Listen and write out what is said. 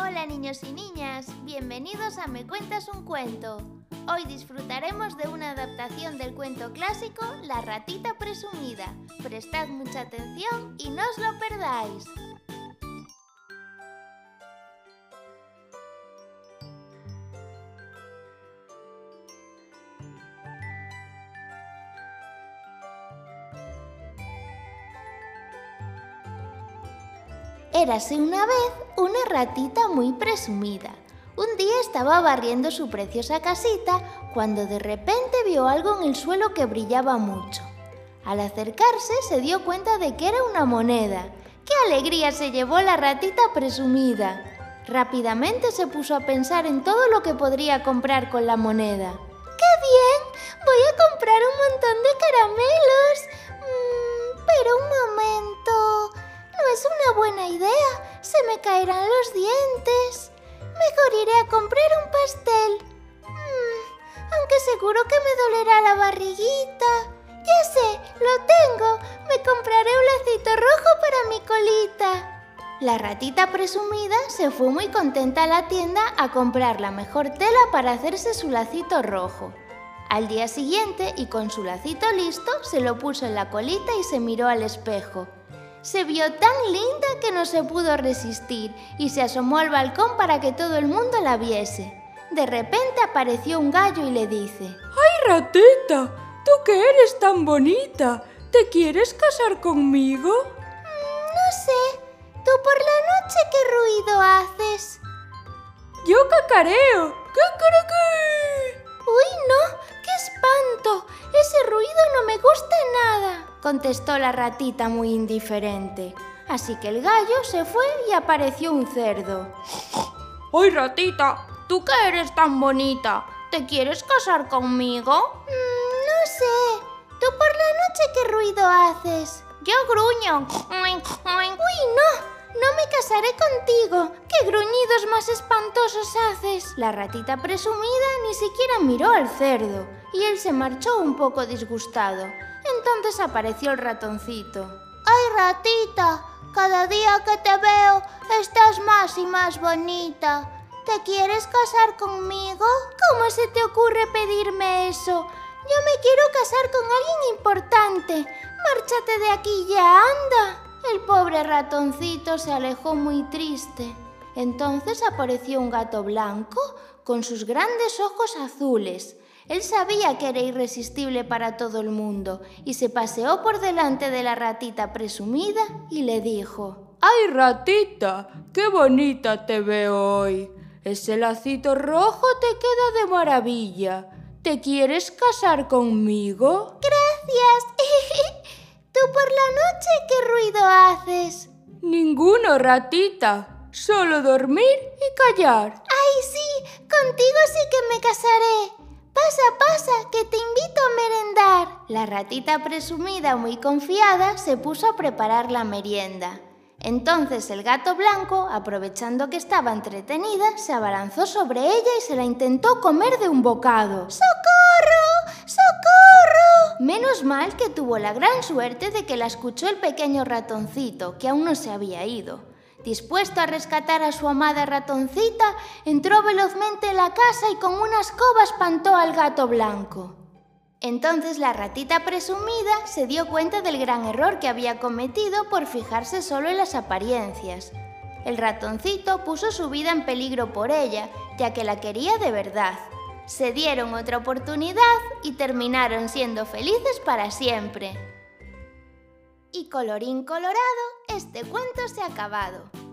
Hola niños y niñas, bienvenidos a Me Cuentas un Cuento. Hoy disfrutaremos de una adaptación del cuento clásico La ratita presumida. Prestad mucha atención y no os lo perdáis. Érase una vez una ratita muy presumida. Un día estaba barriendo su preciosa casita cuando de repente vio algo en el suelo que brillaba mucho. Al acercarse se dio cuenta de que era una moneda. ¡Qué alegría se llevó la ratita presumida! Rápidamente se puso a pensar en todo lo que podría comprar con la moneda. ¡Qué bien! Voy a comprar un montón de caramelos. Mm, pero un momento. No es una buena idea. Me caerán los dientes. Mejor iré a comprar un pastel. Mm, aunque seguro que me dolerá la barriguita. Ya sé, lo tengo. Me compraré un lacito rojo para mi colita. La ratita presumida se fue muy contenta a la tienda a comprar la mejor tela para hacerse su lacito rojo. Al día siguiente, y con su lacito listo, se lo puso en la colita y se miró al espejo. Se vio tan linda que no se pudo resistir y se asomó al balcón para que todo el mundo la viese. De repente apareció un gallo y le dice, ¡Ay, ratita! ¿Tú que eres tan bonita? ¿Te quieres casar conmigo? No sé, ¿tú por la noche qué ruido haces? Yo cacareo. ¡Cacaraquí! Uy, no, qué espanto. Ese ruido no me gusta nada, contestó la ratita muy indiferente. Así que el gallo se fue y apareció un cerdo. ¡Ay, ratita! ¿Tú que eres tan bonita? ¿Te quieres casar conmigo? Mm, no sé, ¿tú por la noche qué ruido haces? Yo gruño. Uy, no, no me casaré contigo. ¿Qué gruñidos más espantosos haces? La ratita presumida ni siquiera miró al cerdo y él se marchó un poco disgustado. Entonces apareció el ratoncito. ¡Ay, ratita! Cada día que te veo estás más y más bonita. ¿Te quieres casar conmigo? ¿Cómo se te ocurre pedirme eso? Yo me quiero casar con alguien importante. Márchate de aquí ya, anda. El pobre ratoncito se alejó muy triste. Entonces apareció un gato blanco con sus grandes ojos azules. Él sabía que era irresistible para todo el mundo y se paseó por delante de la ratita presumida y le dijo, ¡Ay, ratita! ¡Qué bonita te veo hoy! Ese lacito rojo te queda de maravilla. ¿Te quieres casar conmigo? Gracias. ¿Tú por la noche qué ruido haces? Ninguno, ratita. Solo dormir y callar. ¡Ay, sí! Contigo sí que me casaré. Pasa, pasa, que te invito a merendar. La ratita presumida, muy confiada, se puso a preparar la merienda. Entonces el gato blanco, aprovechando que estaba entretenida, se abalanzó sobre ella y se la intentó comer de un bocado. ¡Socorro! ¡Socorro! Menos mal que tuvo la gran suerte de que la escuchó el pequeño ratoncito, que aún no se había ido. Dispuesto a rescatar a su amada ratoncita, entró velozmente en la casa y con una escoba espantó al gato blanco. Entonces la ratita presumida se dio cuenta del gran error que había cometido por fijarse solo en las apariencias. El ratoncito puso su vida en peligro por ella, ya que la quería de verdad. Se dieron otra oportunidad y terminaron siendo felices para siempre. Y colorín colorado, este cuento se ha acabado.